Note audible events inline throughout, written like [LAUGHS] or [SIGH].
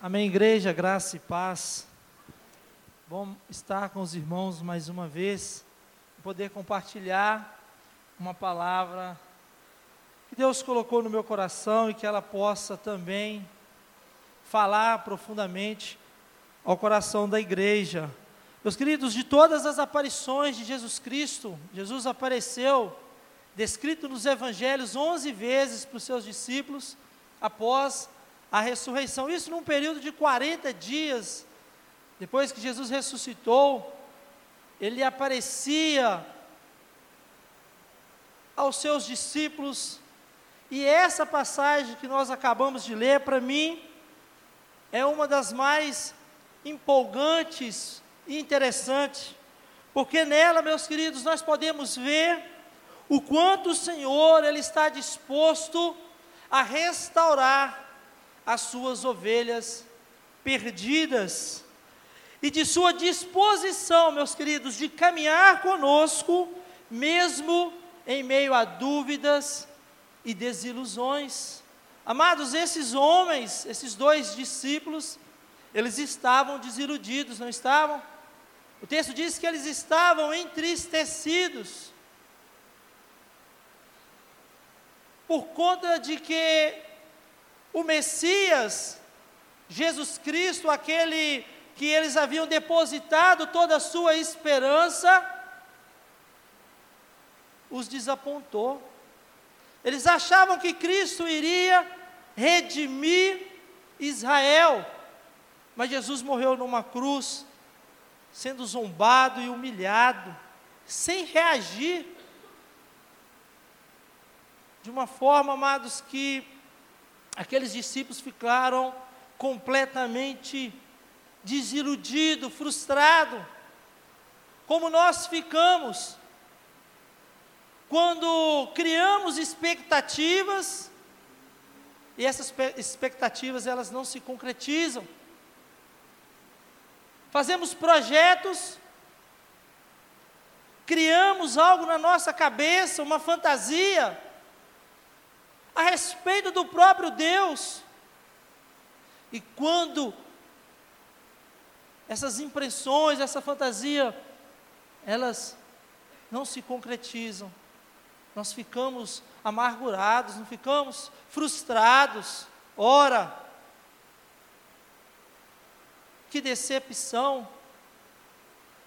Amém, igreja, graça e paz. Bom estar com os irmãos mais uma vez, poder compartilhar uma palavra que Deus colocou no meu coração e que ela possa também falar profundamente ao coração da igreja. Meus queridos, de todas as aparições de Jesus Cristo, Jesus apareceu, descrito nos evangelhos 11 vezes para os seus discípulos, após a ressurreição. Isso num período de 40 dias, depois que Jesus ressuscitou, ele aparecia aos seus discípulos, e essa passagem que nós acabamos de ler, para mim, é uma das mais empolgantes e interessantes, porque nela, meus queridos, nós podemos ver o quanto o Senhor ele está disposto a restaurar as suas ovelhas perdidas e de sua disposição, meus queridos, de caminhar conosco, mesmo em meio a dúvidas e desilusões. Amados, esses homens, esses dois discípulos, eles estavam desiludidos, não estavam? O texto diz que eles estavam entristecidos, por conta de que o Messias, Jesus Cristo, aquele que eles haviam depositado toda a sua esperança, os desapontou. Eles achavam que Cristo iria redimir Israel, mas Jesus morreu numa cruz, sendo zombado e humilhado, sem reagir, de uma forma, amados, que aqueles discípulos ficaram completamente desiludidos, frustrados, como nós ficamos quando criamos expectativas e essas expectativas elas não se concretizam. Fazemos projetos, criamos algo na nossa cabeça, uma fantasia, a respeito do próprio Deus. E quando essas impressões, essa fantasia, elas não se concretizam, nós ficamos amargurados, não ficamos frustrados. Ora, que decepção!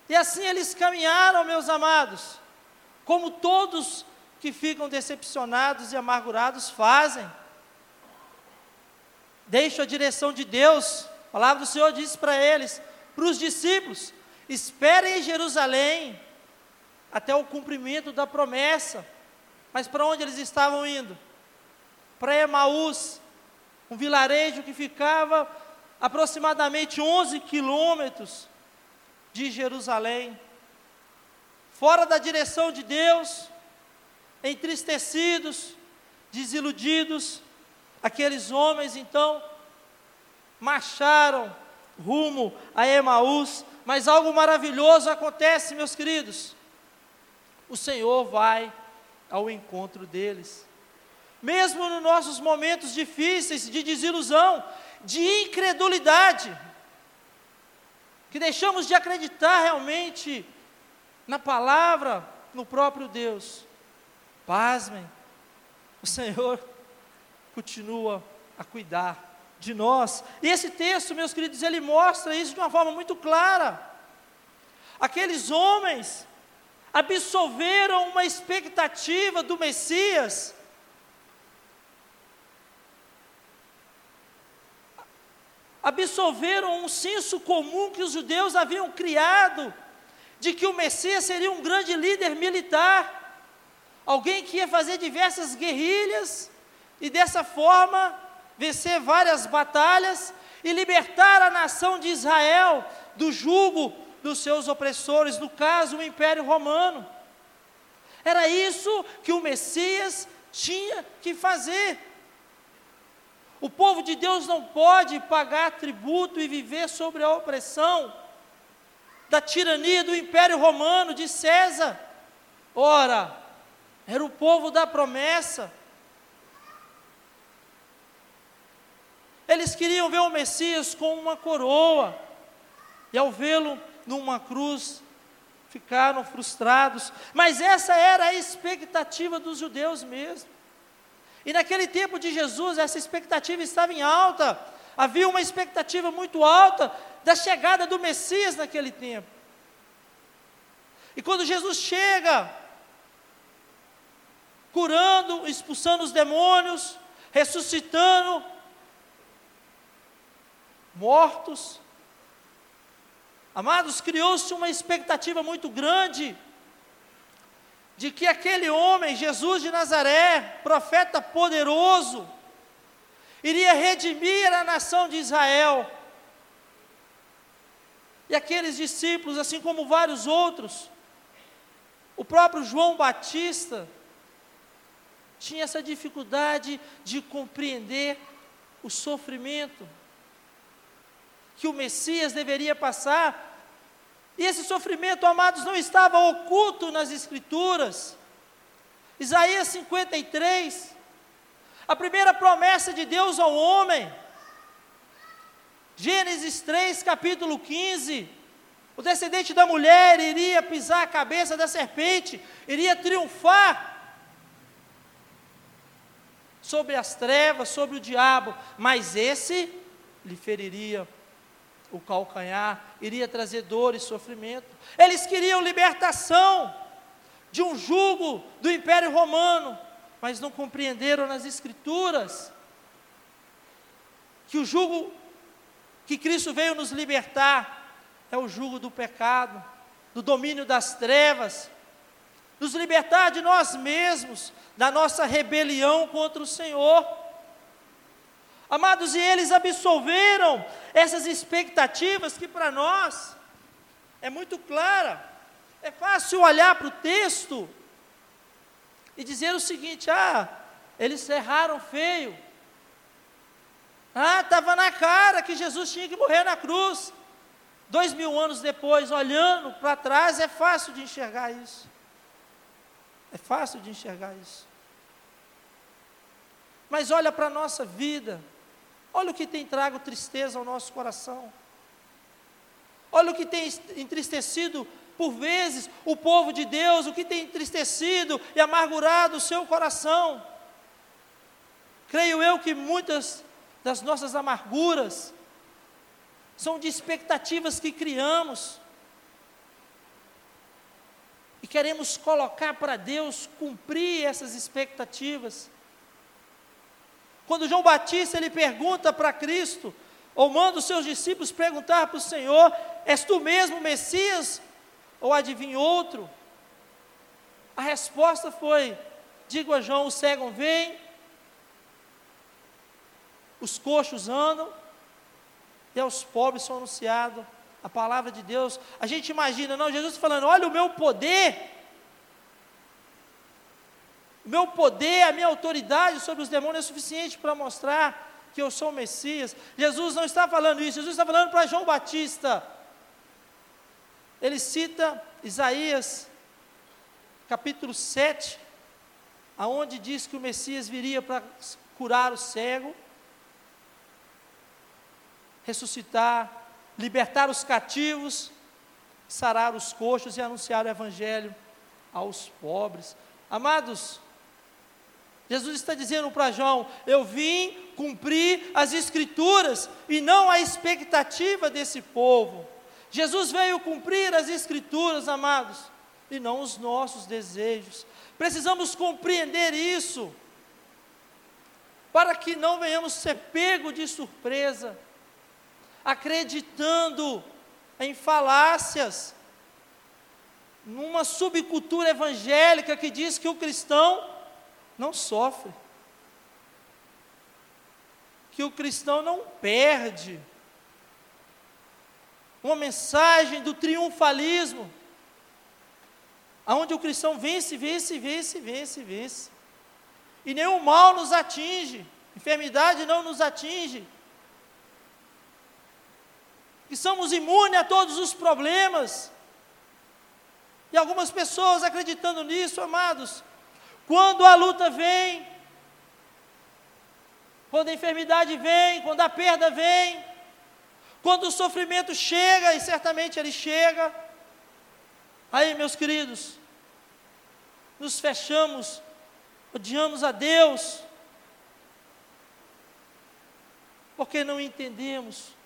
E assim eles caminharam, meus amados, como todos que ficam decepcionados e amargurados fazem. Deixam a direção de Deus. A palavra do Senhor diz para eles, para os discípulos: esperem em Jerusalém até o cumprimento da promessa. Mas para onde eles estavam indo? Para Emaús, um vilarejo que ficava aproximadamente 11 quilômetros de Jerusalém, fora da direção de Deus, entristecidos, desiludidos, aqueles homens então marcharam rumo a Emaús, mas algo maravilhoso acontece, meus queridos. O Senhor vai ao encontro deles. Mesmo nos nossos momentos difíceis de desilusão, de incredulidade, que deixamos de acreditar realmente na palavra, no próprio Deus, Pasmem, o Senhor continua a cuidar de nós. E esse texto, meus queridos, ele mostra isso de uma forma muito clara. Aqueles homens absolveram uma expectativa do Messias. Absolveram um senso comum que os judeus haviam criado de que o Messias seria um grande líder militar alguém que ia fazer diversas guerrilhas e dessa forma vencer várias batalhas e libertar a nação de Israel do jugo dos seus opressores, no caso o Império Romano. Era isso que o Messias tinha que fazer. O povo de Deus não pode pagar tributo e viver sobre a opressão da tirania do Império Romano de César. Ora, era o povo da promessa. Eles queriam ver o Messias com uma coroa, e ao vê-lo numa cruz, ficaram frustrados. Mas essa era a expectativa dos judeus mesmo. E naquele tempo de Jesus, essa expectativa estava em alta. Havia uma expectativa muito alta da chegada do Messias naquele tempo. E quando Jesus chega, curando, expulsando os demônios, ressuscitando mortos, amados, criou-se uma expectativa muito grande de que aquele homem, Jesus de Nazaré, profeta poderoso, iria redimir a nação de Israel. E aqueles discípulos, assim como vários outros, o próprio João Batista, tinha essa dificuldade de compreender o sofrimento que o Messias deveria passar e esse sofrimento, amados, não estava oculto nas Escrituras. Isaías 53, a primeira promessa de Deus ao homem. Gênesis 3, capítulo 15. O descendente da mulher iria pisar a cabeça da serpente, iria triunfar sobre as trevas, sobre o diabo, mas esse lhe feriria o calcanhar, iria trazer dor e sofrimento. Eles queriam libertação de um jugo do Império Romano, mas não compreenderam nas Escrituras que o jugo que Cristo veio nos libertar é o jugo do pecado, do domínio das trevas, nos libertar de nós mesmos, da nossa rebelião contra o Senhor. Amados, e eles absolveram essas expectativas que para nós é muito clara. É fácil olhar para o texto e dizer o seguinte: ah, eles erraram feio. Ah, estava na cara que Jesus tinha que morrer na cruz. Dois mil anos depois, olhando para trás, é fácil de enxergar isso. É fácil de enxergar isso. Mas olha para a nossa vida. Olha o que tem trago tristeza ao nosso coração. Olha o que tem entristecido por vezes o povo de Deus, o que tem entristecido e amargurado o seu coração. Creio eu que muitas das nossas amarguras são de expectativas que criamos queremos colocar para Deus cumprir essas expectativas. Quando João Batista ele pergunta para Cristo, ou manda os seus discípulos perguntar para o Senhor: És tu mesmo o Messias? Ou adivinha outro? A resposta foi: Digo a João: os cegos vêm, os coxos andam, e aos pobres são anunciado a palavra de Deus. A gente imagina, não, Jesus falando: Olha o meu poder o meu poder, a minha autoridade sobre os demônios é suficiente para mostrar que eu sou o Messias. Jesus não está falando isso, Jesus está falando para João Batista. Ele cita Isaías, capítulo 7, aonde diz que o Messias viria para curar o cego, ressuscitar, libertar os cativos, sarar os coxos e anunciar o evangelho aos pobres. Amados, Jesus está dizendo para João: Eu vim cumprir as Escrituras e não a expectativa desse povo. Jesus veio cumprir as Escrituras, amados, e não os nossos desejos. Precisamos compreender isso, para que não venhamos ser pego de surpresa, acreditando em falácias, numa subcultura evangélica que diz que o cristão não sofre. Que o cristão não perde. Uma mensagem do triunfalismo, aonde o cristão vence, vence, vence, vence, vence. E nenhum mal nos atinge, enfermidade não nos atinge. Que somos imunes a todos os problemas. E algumas pessoas acreditando nisso, amados, quando a luta vem, quando a enfermidade vem, quando a perda vem, quando o sofrimento chega, e certamente ele chega, aí, meus queridos, nos fechamos, odiamos a Deus, porque não entendemos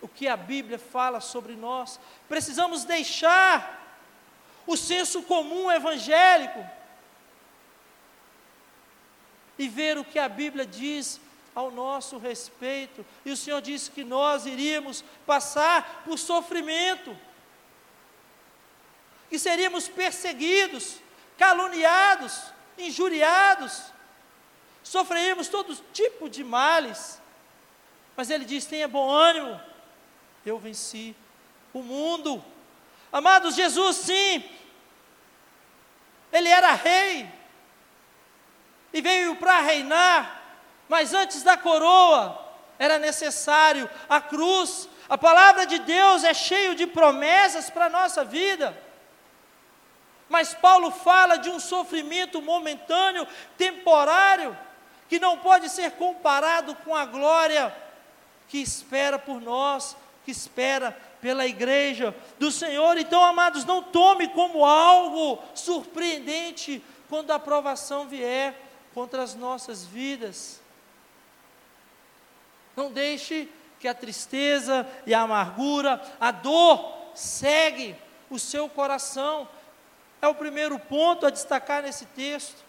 o que a Bíblia fala sobre nós. Precisamos deixar o senso comum evangélico e ver o que a Bíblia diz ao nosso respeito. E o Senhor disse que nós iríamos passar por sofrimento, que seríamos perseguidos, caluniados, injuriados, sofreríamos todo tipo de males. Mas Ele diz: tenha bom ânimo, eu venci o mundo. Amados, Jesus, sim, Ele era rei, e veio para reinar, mas antes da coroa, era necessário a cruz. A palavra de Deus é cheio de promessas para a nossa vida. Mas Paulo fala de um sofrimento momentâneo, temporário, que não pode ser comparado com a glória que espera por nós, que espera pela igreja do Senhor. Então, amados, não tome como algo surpreendente quando a aprovação vier contra as nossas vidas. Não deixe que a tristeza e a amargura, a dor, segue o seu coração. É o primeiro ponto a destacar nesse texto.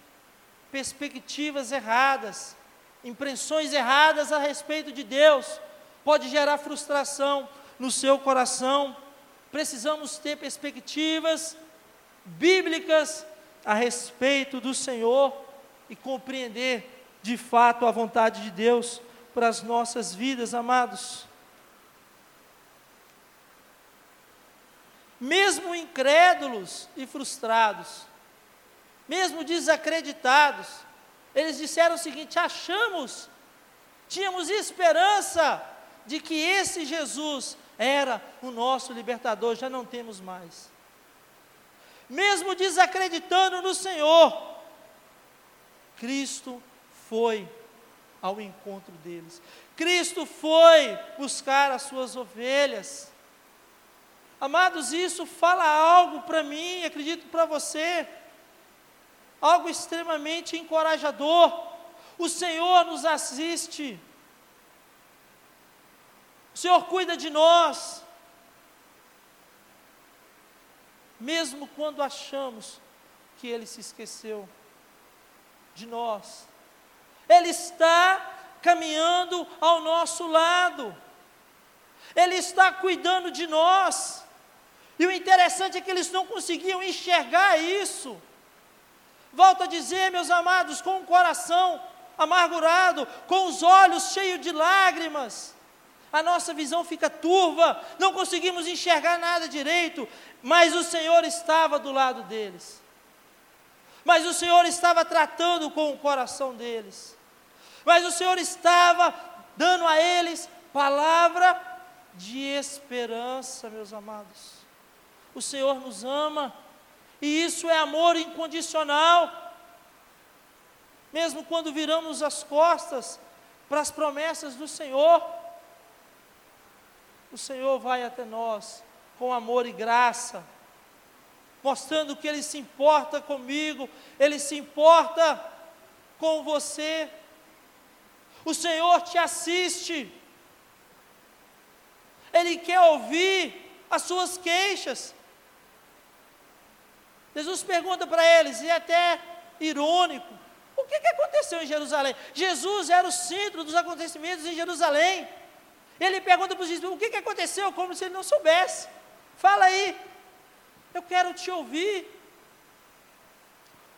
Perspectivas erradas, impressões erradas a respeito de Deus, pode gerar frustração no seu coração. Precisamos ter perspectivas bíblicas a respeito do Senhor e compreender de fato a vontade de Deus para as nossas vidas, amados. Mesmo incrédulos e frustrados, mesmo desacreditados, eles disseram o seguinte: achamos, tínhamos esperança de que esse Jesus era o nosso libertador, já não temos mais. Mesmo desacreditando no Senhor, Cristo foi ao encontro deles. Cristo foi buscar as suas ovelhas. Amados, isso fala algo para mim, acredito para você, algo extremamente encorajador. O Senhor nos assiste, o Senhor cuida de nós, mesmo quando achamos que Ele se esqueceu de nós. Ele está caminhando ao nosso lado, Ele está cuidando de nós. E o interessante é que eles não conseguiam enxergar isso. Volto a dizer, meus amados, com o coração amargurado, com os olhos cheios de lágrimas, a nossa visão fica turva, não conseguimos enxergar nada direito, mas o Senhor estava do lado deles. Mas o Senhor estava tratando com o coração deles mas o Senhor estava dando a eles palavra de esperança, meus amados. O Senhor nos ama, e isso é amor incondicional. Mesmo quando viramos as costas para as promessas do Senhor, o Senhor vai até nós com amor e graça, mostrando que Ele se importa comigo, Ele se importa com você, o Senhor te assiste. Ele quer ouvir as suas queixas. Jesus pergunta para eles, e é até irônico: o que, que aconteceu em Jerusalém? Jesus era o centro dos acontecimentos em Jerusalém. Ele pergunta para os discípulos: o que, que aconteceu? Como se ele não soubesse. Fala aí, eu quero te ouvir.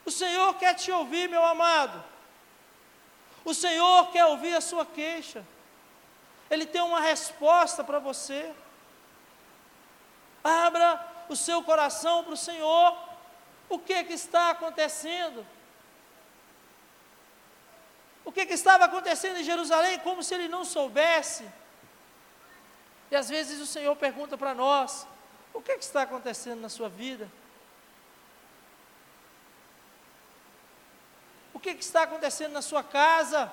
O Senhor quer te ouvir, meu amado. O Senhor quer ouvir a sua queixa. Ele tem uma resposta para você. Abra o seu coração para o Senhor. O que, que está acontecendo? O que, que estava acontecendo em Jerusalém, como se ele não soubesse. E às vezes o Senhor pergunta para nós: o que, que está acontecendo na sua vida? O que, que está acontecendo na sua casa?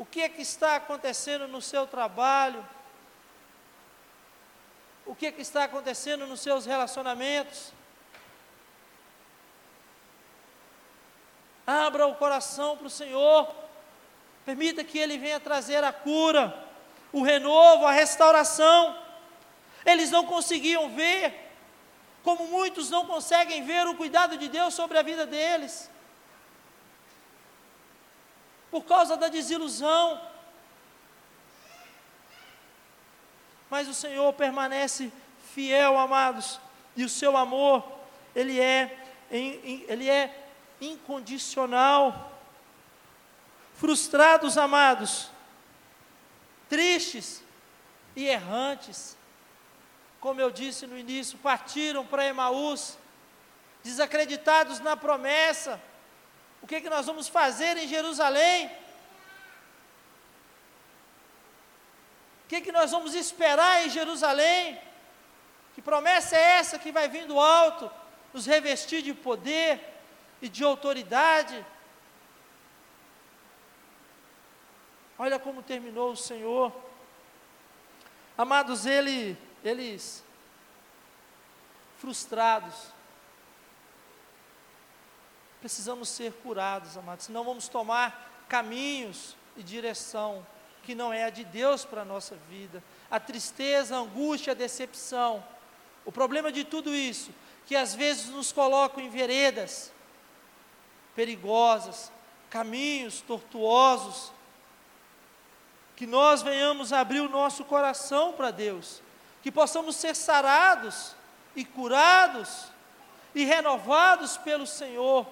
o que é que está acontecendo no seu trabalho, o que é que está acontecendo nos seus relacionamentos. Abra o coração para o Senhor, permita que Ele venha trazer a cura, o renovo, a restauração. Eles não conseguiam ver, como muitos não conseguem ver o cuidado de Deus sobre a vida deles, por causa da desilusão, mas o Senhor permanece fiel, amados, e o seu amor, ele é, ele é incondicional. Frustrados, amados, tristes e errantes, como eu disse no início, partiram para Emaús, desacreditados na promessa. O que, é que nós vamos fazer em Jerusalém? que, que nós vamos esperar em Jerusalém? Que promessa é essa que vai vir do alto, nos revestir de poder e de autoridade? Olha como terminou o Senhor. Amados, ele, eles frustrados. Precisamos ser curados, amados, senão vamos tomar caminhos e direção que não é a de Deus para a nossa vida. A tristeza, a angústia, a decepção. O problema de tudo isso, que às vezes nos colocam em veredas perigosas, caminhos tortuosos, que nós venhamos abrir o nosso coração para Deus, que possamos ser sarados e curados e renovados pelo Senhor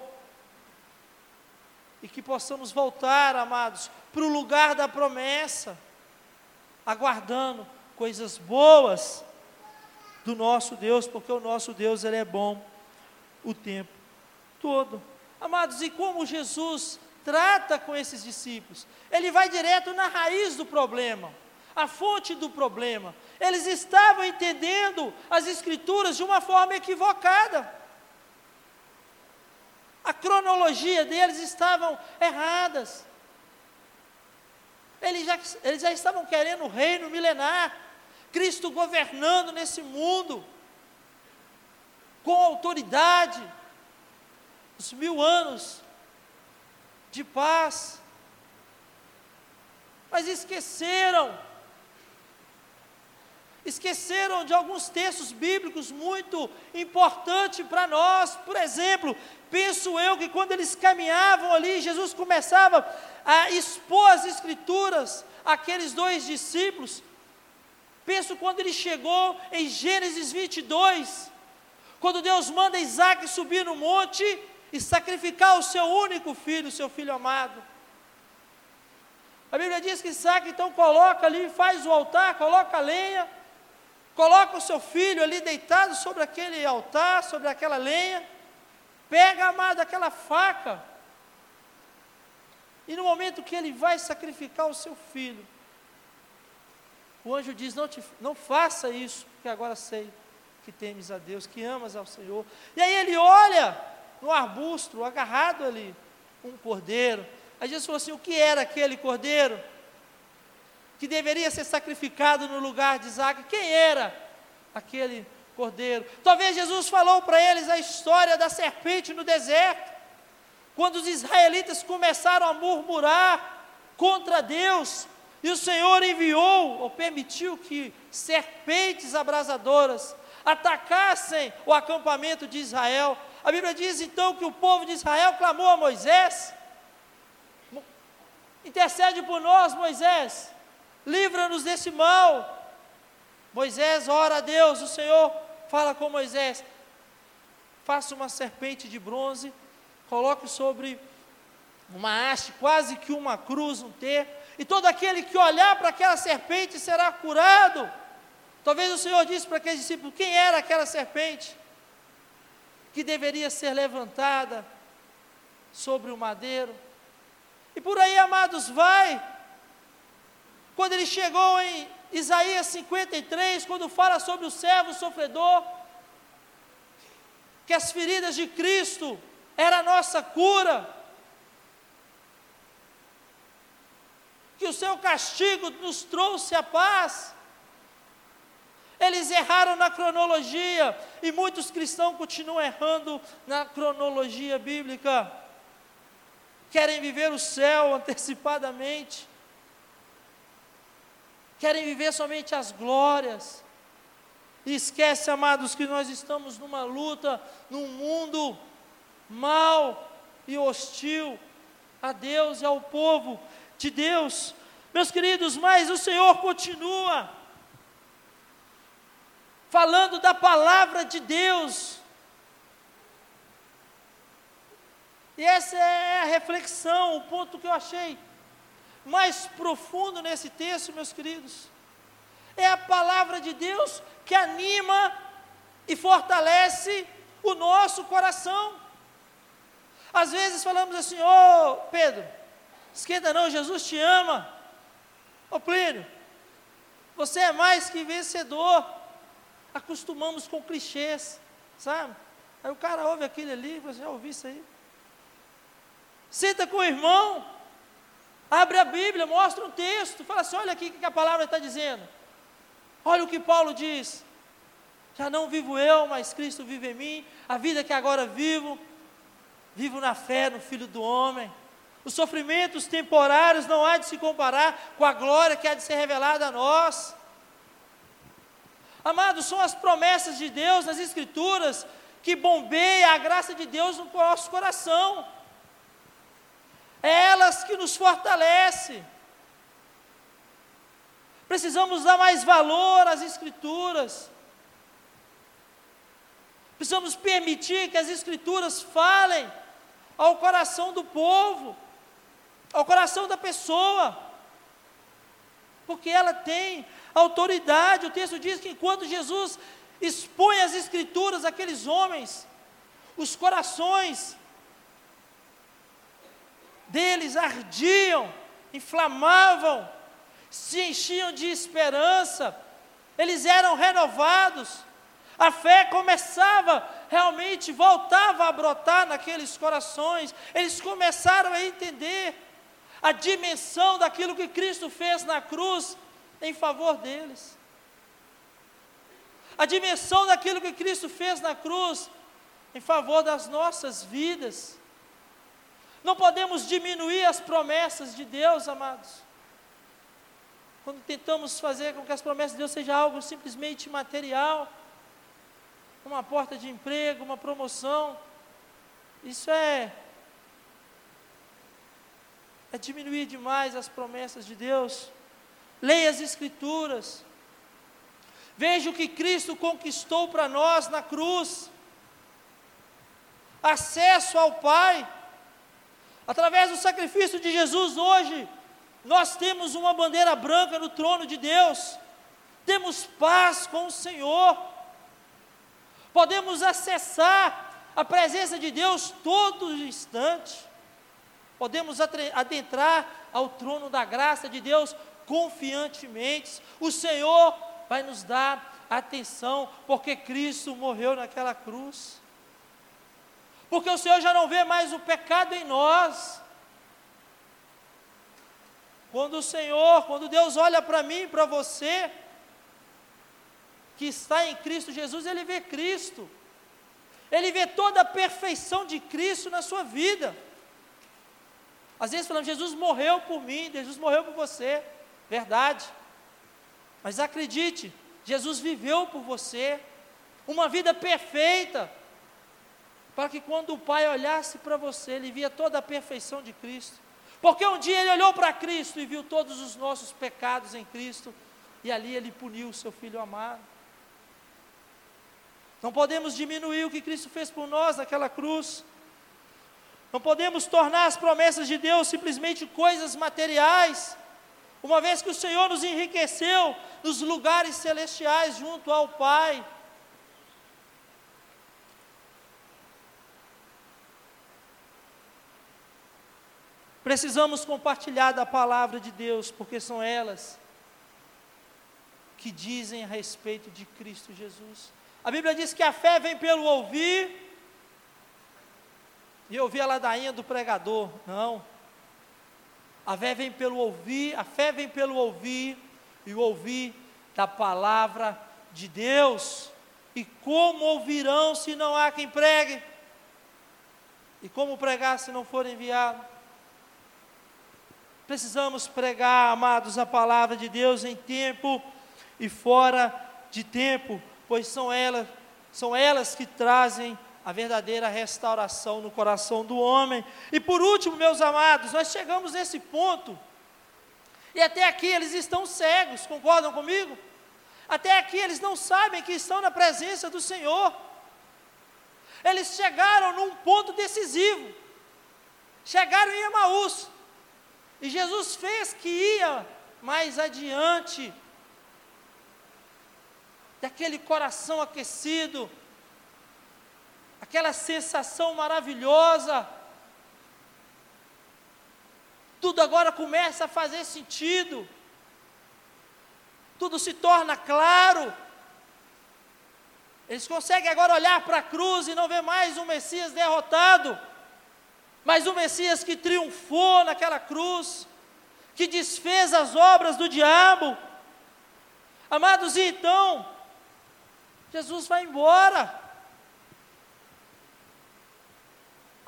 e que possamos voltar, amados, para o lugar da promessa, aguardando coisas boas do nosso Deus, porque o nosso Deus ele é bom o tempo todo. Amados, e como Jesus trata com esses discípulos? Ele vai direto na raiz do problema, a fonte do problema. Eles estavam entendendo as escrituras de uma forma equivocada a cronologia deles estavam erradas. Eles já, eles já estavam querendo o reino milenar, Cristo governando nesse mundo, com autoridade, os mil anos de paz. Mas esqueceram, esqueceram de alguns textos bíblicos muito importantes para nós. Por exemplo, Penso eu que quando eles caminhavam ali, Jesus começava a expor as Escrituras àqueles dois discípulos. Penso quando ele chegou em Gênesis 22, quando Deus manda Isaac subir no monte e sacrificar o seu único filho, o seu filho amado. A Bíblia diz que Isaac então coloca ali, faz o altar, coloca a lenha, coloca o seu filho ali deitado sobre aquele altar, sobre aquela lenha Pega, amado, aquela faca. E no momento que ele vai sacrificar o seu filho, o anjo diz: Não, te, não faça isso, porque agora sei que temes a Deus, que amas ao Senhor. E aí ele olha no arbusto, agarrado ali, um cordeiro. Aí Jesus falou assim: O que era aquele cordeiro? Que deveria ser sacrificado no lugar de Isaac? Quem era aquele cordeiro? Talvez Jesus falou para eles a história da serpente no deserto, quando os israelitas começaram a murmurar contra Deus, e o Senhor enviou ou permitiu que serpentes abrasadoras atacassem o acampamento de Israel. A Bíblia diz então que o povo de Israel clamou a Moisés: intercede por nós, Moisés, livra-nos desse mal. Moisés ora a Deus, o Senhor fala com Moisés: faça uma serpente de bronze, coloque sobre uma haste, quase que uma cruz, um T, e todo aquele que olhar para aquela serpente será curado. Talvez o Senhor disse para aqueles discípulos: quem era aquela serpente que deveria ser levantada sobre o madeiro? E por aí, amados, vai. Quando ele chegou em Isaías 53, quando fala sobre o servo sofredor, que as feridas de Cristo era a nossa cura, que o seu castigo nos trouxe a paz. Eles erraram na cronologia e muitos cristãos continuam errando na cronologia bíblica. Querem viver o céu [LAUGHS] antecipadamente, querem viver somente as glórias. E esquece, amados, que nós estamos numa luta, num mundo mal e hostil a Deus e ao povo de Deus. Meus queridos, mas o Senhor continua falando da palavra de Deus. E essa é a reflexão, o ponto que eu achei mais profundo nesse texto, meus queridos. É a palavra de Deus que anima e fortalece o nosso coração. Às vezes falamos assim, ô oh, Pedro, esquenta não, Jesus te ama. Ô oh, Plínio, você é mais que vencedor. Acostumamos com clichês, sabe? Aí o cara ouve aquilo ali, você já ouviu isso aí? Senta com o irmão, abre a Bíblia, mostra um texto, fala assim: olha aqui o que a palavra está dizendo. Olha o que Paulo diz. Já não vivo eu, mas Cristo vive em mim. A vida que agora vivo, vivo na fé no Filho do Homem. Os sofrimentos temporários não há de se comparar com a glória que há de ser revelada a nós. Amados, são as promessas de Deus nas Escrituras que bombeia a graça de Deus no nosso coração. É elas que nos fortalecem. Precisamos dar mais valor às Escrituras. Precisamos permitir que as Escrituras falem ao coração do povo, ao coração da pessoa, porque ela tem autoridade. O texto diz que enquanto Jesus expõe as Escrituras àqueles homens, os corações deles ardiam, inflamavam, se enchiam de esperança, eles eram renovados, a fé começava realmente, voltava a brotar naqueles corações, eles começaram a entender a dimensão daquilo que Cristo fez na cruz em favor deles. A dimensão daquilo que Cristo fez na cruz em favor das nossas vidas. Não podemos diminuir as promessas de Deus, amados. Quando tentamos fazer com que as promessas de Deus sejam algo simplesmente material, uma porta de emprego, uma promoção, isso é é diminuir demais as promessas de Deus. Leia as Escrituras. Veja o que Cristo conquistou para nós na cruz. Acesso ao Pai. Através do sacrifício de Jesus hoje, nós temos uma bandeira branca no trono de Deus. Temos paz com o Senhor. Podemos acessar a presença de Deus todo instante. Podemos adentrar ao trono da graça de Deus confiantemente. O Senhor vai nos dar atenção, porque Cristo morreu naquela cruz porque o Senhor já não vê mais o pecado em nós. Quando o Senhor, quando Deus olha para mim e para você, que está em Cristo Jesus, Ele vê Cristo, Ele vê toda a perfeição de Cristo na sua vida. Às vezes falamos, Jesus morreu por mim, Jesus morreu por você, verdade, mas acredite, Jesus viveu por você, uma vida perfeita, para que quando o Pai olhasse para você, ele via toda a perfeição de Cristo. Porque um dia ele olhou para Cristo e viu todos os nossos pecados em Cristo, e ali ele puniu o seu filho amado. Não podemos diminuir o que Cristo fez por nós naquela cruz. Não podemos tornar as promessas de Deus simplesmente coisas materiais, uma vez que o Senhor nos enriqueceu nos lugares celestiais junto ao Pai. Precisamos compartilhar da palavra de Deus, porque são elas que dizem a respeito de Cristo Jesus. A Bíblia diz que a fé vem pelo ouvir, e ouvir a ladainha do pregador. Não. A fé vem pelo ouvir, a fé vem pelo ouvir e o ouvir da palavra de Deus. E como ouvirão se não há quem pregue? E como pregar se não for enviado? Precisamos pregar, amados, a palavra de Deus em tempo e fora de tempo, pois são elas, são elas que trazem a verdadeira restauração no coração do homem. E por último, meus amados, nós chegamos nesse ponto, e até aqui eles estão cegos, concordam comigo? Até aqui eles não sabem que estão na presença do Senhor. Eles chegaram num ponto decisivo. Chegaram em Emaús. E Jesus fez que ia mais adiante daquele coração aquecido, aquela sensação maravilhosa. Tudo agora começa a fazer sentido, tudo se torna claro. Eles conseguem agora olhar para a cruz e não ver mais um Messias derrotado, mas um Messias que triunfou naquela cruz, que desfez as obras do diabo. Amados, e então, Jesus vai embora.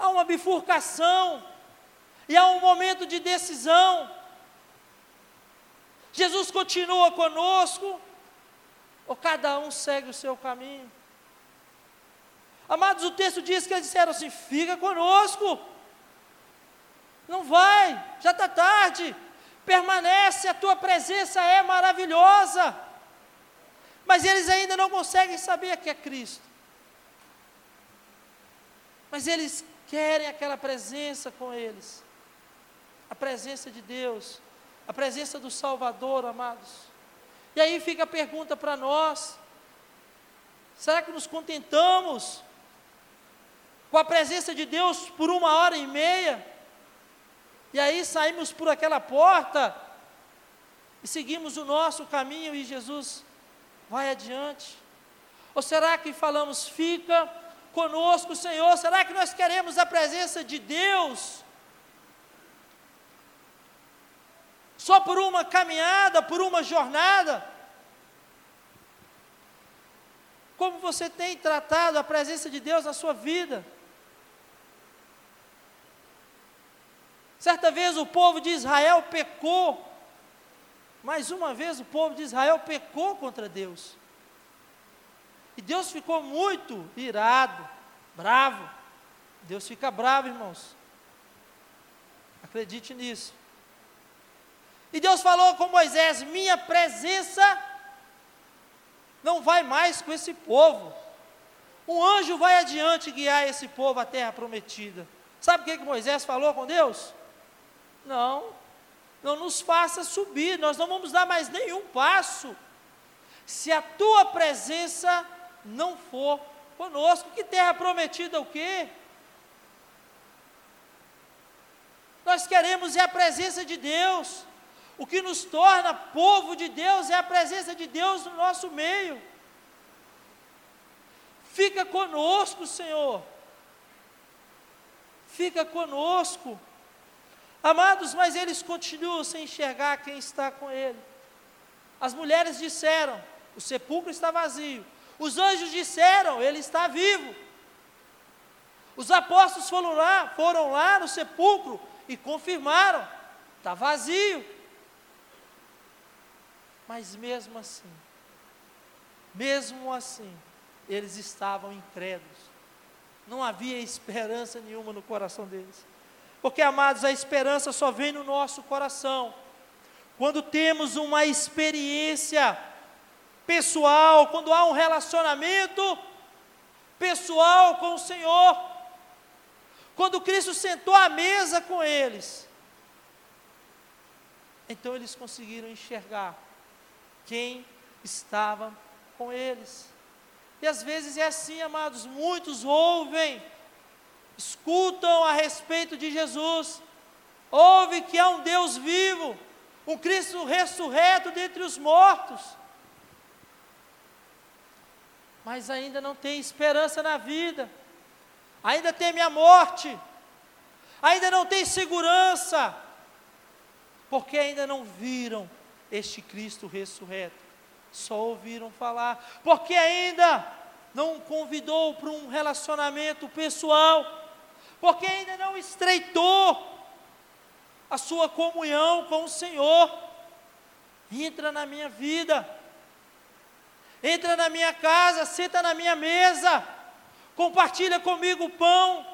Há uma bifurcação, e há um momento de decisão. Jesus continua conosco, ou cada um segue o seu caminho? Amados, o texto diz que eles disseram assim: fica conosco, não vai, já está tarde, permanece, a tua presença é maravilhosa. Mas eles ainda não conseguem saber que é Cristo. Mas eles querem aquela presença com eles. A presença de Deus, a presença do Salvador, amados. E aí fica a pergunta para nós: será que nos contentamos com a presença de Deus por uma hora e meia? E aí saímos por aquela porta e seguimos o nosso caminho e Jesus vai adiante? Ou será que falamos, fica conosco, Senhor? Será que nós queremos a presença de Deus? Só por uma caminhada, por uma jornada? Como você tem tratado a presença de Deus na sua vida? Certa vez o povo de Israel pecou, mais uma vez o povo de Israel pecou contra Deus. E Deus ficou muito irado, bravo. Deus fica bravo, irmãos. Acredite nisso. E Deus falou com Moisés: Minha presença não vai mais com esse povo. Um anjo vai adiante guiar esse povo à terra prometida. Sabe o que, que Moisés falou com Deus? Não, não nos faça subir, nós não vamos dar mais nenhum passo. Se a tua presença não for conosco. Que terra prometida o quê? Nós queremos é a presença de Deus. O que nos torna povo de Deus é a presença de Deus no nosso meio. Fica conosco, Senhor. Fica conosco. Amados, mas eles continuam sem enxergar quem está com ele. As mulheres disseram: o sepulcro está vazio, os anjos disseram: Ele está vivo. Os apóstolos foram lá, foram lá no sepulcro e confirmaram: está vazio. Mas mesmo assim, mesmo assim, eles estavam incrédulos. Não havia esperança nenhuma no coração deles. Porque, amados, a esperança só vem no nosso coração. Quando temos uma experiência pessoal, quando há um relacionamento pessoal com o Senhor. Quando Cristo sentou à mesa com eles, então eles conseguiram enxergar quem estava com eles. E às vezes é assim, amados, muitos ouvem, escutam a respeito de Jesus, ouvem que há um Deus vivo, um Cristo ressurreto dentre os mortos, mas ainda não tem esperança na vida, ainda teme a morte, ainda não tem segurança, porque ainda não viram este Cristo ressurreto, só ouviram falar, porque ainda não convidou para um relacionamento pessoal, porque ainda não estreitou a sua comunhão com o Senhor. Entra na minha vida, entra na minha casa, senta na minha mesa, compartilha comigo o pão.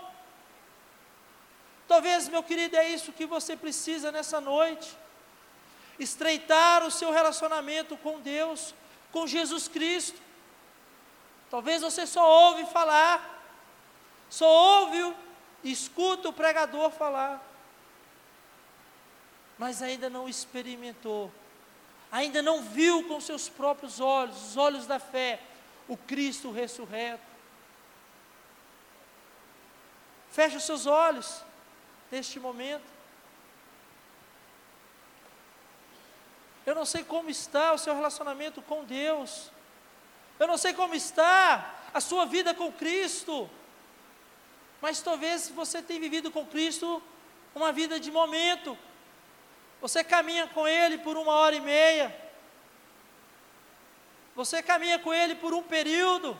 Talvez, meu querido, é isso que você precisa nessa noite. Estreitar o seu relacionamento com Deus, com Jesus Cristo. Talvez você só ouve falar, só ouve e escuta o pregador falar, mas ainda não experimentou, ainda não viu com seus próprios olhos, os olhos da fé, o Cristo ressurreto. Feche os seus olhos neste momento. Eu não sei como está o seu relacionamento com Deus. Eu não sei como está a sua vida com Cristo. Mas talvez você tenha vivido com Cristo uma vida de momento. Você caminha com Ele por uma hora e meia. Você caminha com Ele por um período.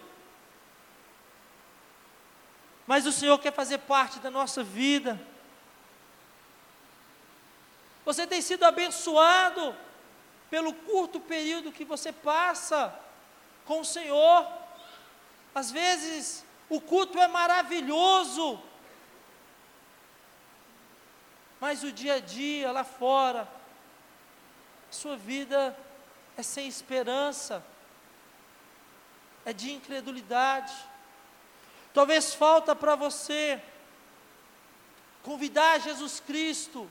Mas o Senhor quer fazer parte da nossa vida. Você tem sido abençoado pelo curto período que você passa com o Senhor. Às vezes, o culto é maravilhoso, mas o dia a dia lá fora, sua vida é sem esperança, é de incredulidade. Talvez falta para você convidar Jesus Cristo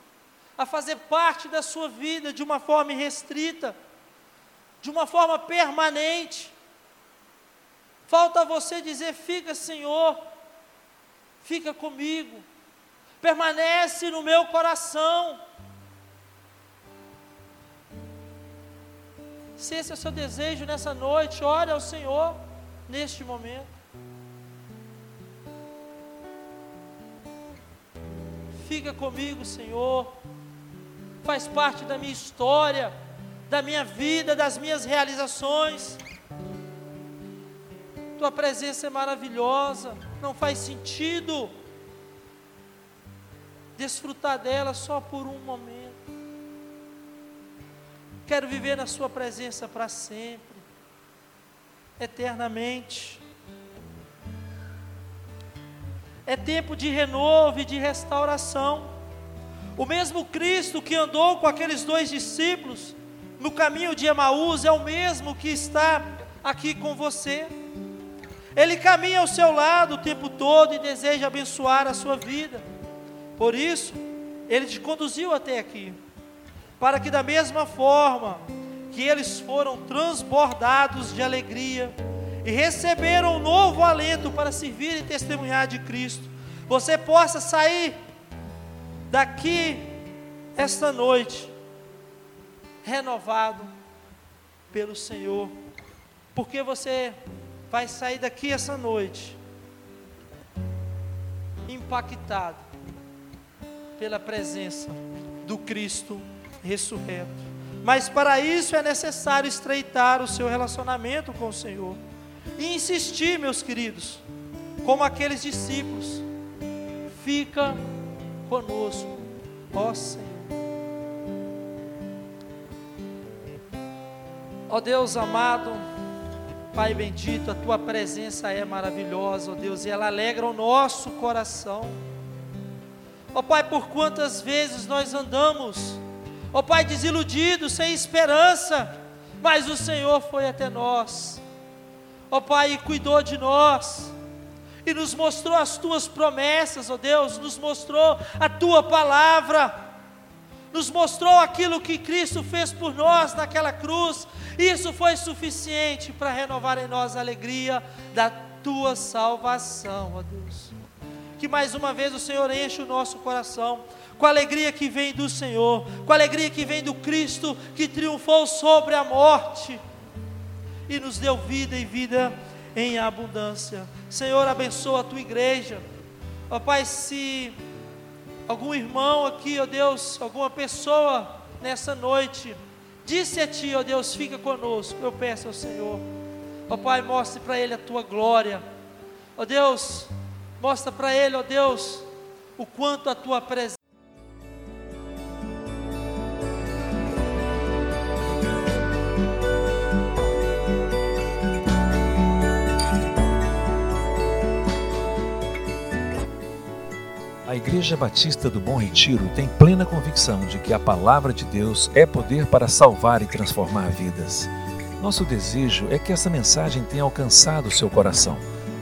a fazer parte da sua vida de uma forma restrita, de uma forma permanente. Falta você dizer: fica, Senhor, fica comigo, permanece no meu coração. Se esse é o seu desejo nessa noite, ore ao Senhor neste momento. Fica comigo, Senhor faz parte da minha história, da minha vida, das minhas realizações. Tua presença é maravilhosa, não faz sentido desfrutar dela só por um momento. Quero viver na Sua presença para sempre, eternamente. É tempo de renovo e de restauração. O mesmo Cristo que andou com aqueles dois discípulos no caminho de Emaús é o mesmo que está aqui com você. Ele caminha ao seu lado o tempo todo e deseja abençoar a sua vida. Por isso, ele te conduziu até aqui, para que da mesma forma que eles foram transbordados de alegria e receberam um novo alento para servir e testemunhar de Cristo, você possa sair daqui, esta noite, renovado pelo Senhor, porque você vai sair daqui essa noite impactado pela presença do Cristo ressurreto. Mas para isso é necessário estreitar o seu relacionamento com o Senhor e insistir, meus queridos, como aqueles discípulos, fica conosco, ó Senhor. Ó Deus amado, Pai bendito, a tua presença é maravilhosa, ó Deus, e ela alegra o nosso coração. Ó Pai, por quantas vezes nós andamos, ó Pai, desiludidos, sem esperança, mas o Senhor foi até nós, ó Pai, e cuidou de nós e nos mostrou as tuas promessas, ó Deus, nos mostrou a tua palavra, nos mostrou aquilo que Cristo fez por nós naquela cruz, isso foi suficiente para renovar em nós a alegria da tua salvação, ó Deus. Que mais uma vez o Senhor enche o nosso coração com a alegria que vem do Senhor, com a alegria que vem do Cristo que triunfou sobre a morte e nos deu vida e vida em abundância. Senhor, abençoa a tua igreja. Ó Pai, se algum irmão aqui, ó Deus, alguma pessoa nessa noite disse a Ti, ó Deus, fica conosco. Eu peço ao Senhor, ó Pai, mostre para ele a Tua glória. Ó Deus, mostra para ele, ó Deus, o quanto a Tua presença. A Igreja Batista do Bom Retiro tem plena convicção de que a palavra de Deus é poder para salvar e transformar vidas. Nosso desejo é que essa mensagem tenha alcançado seu coração.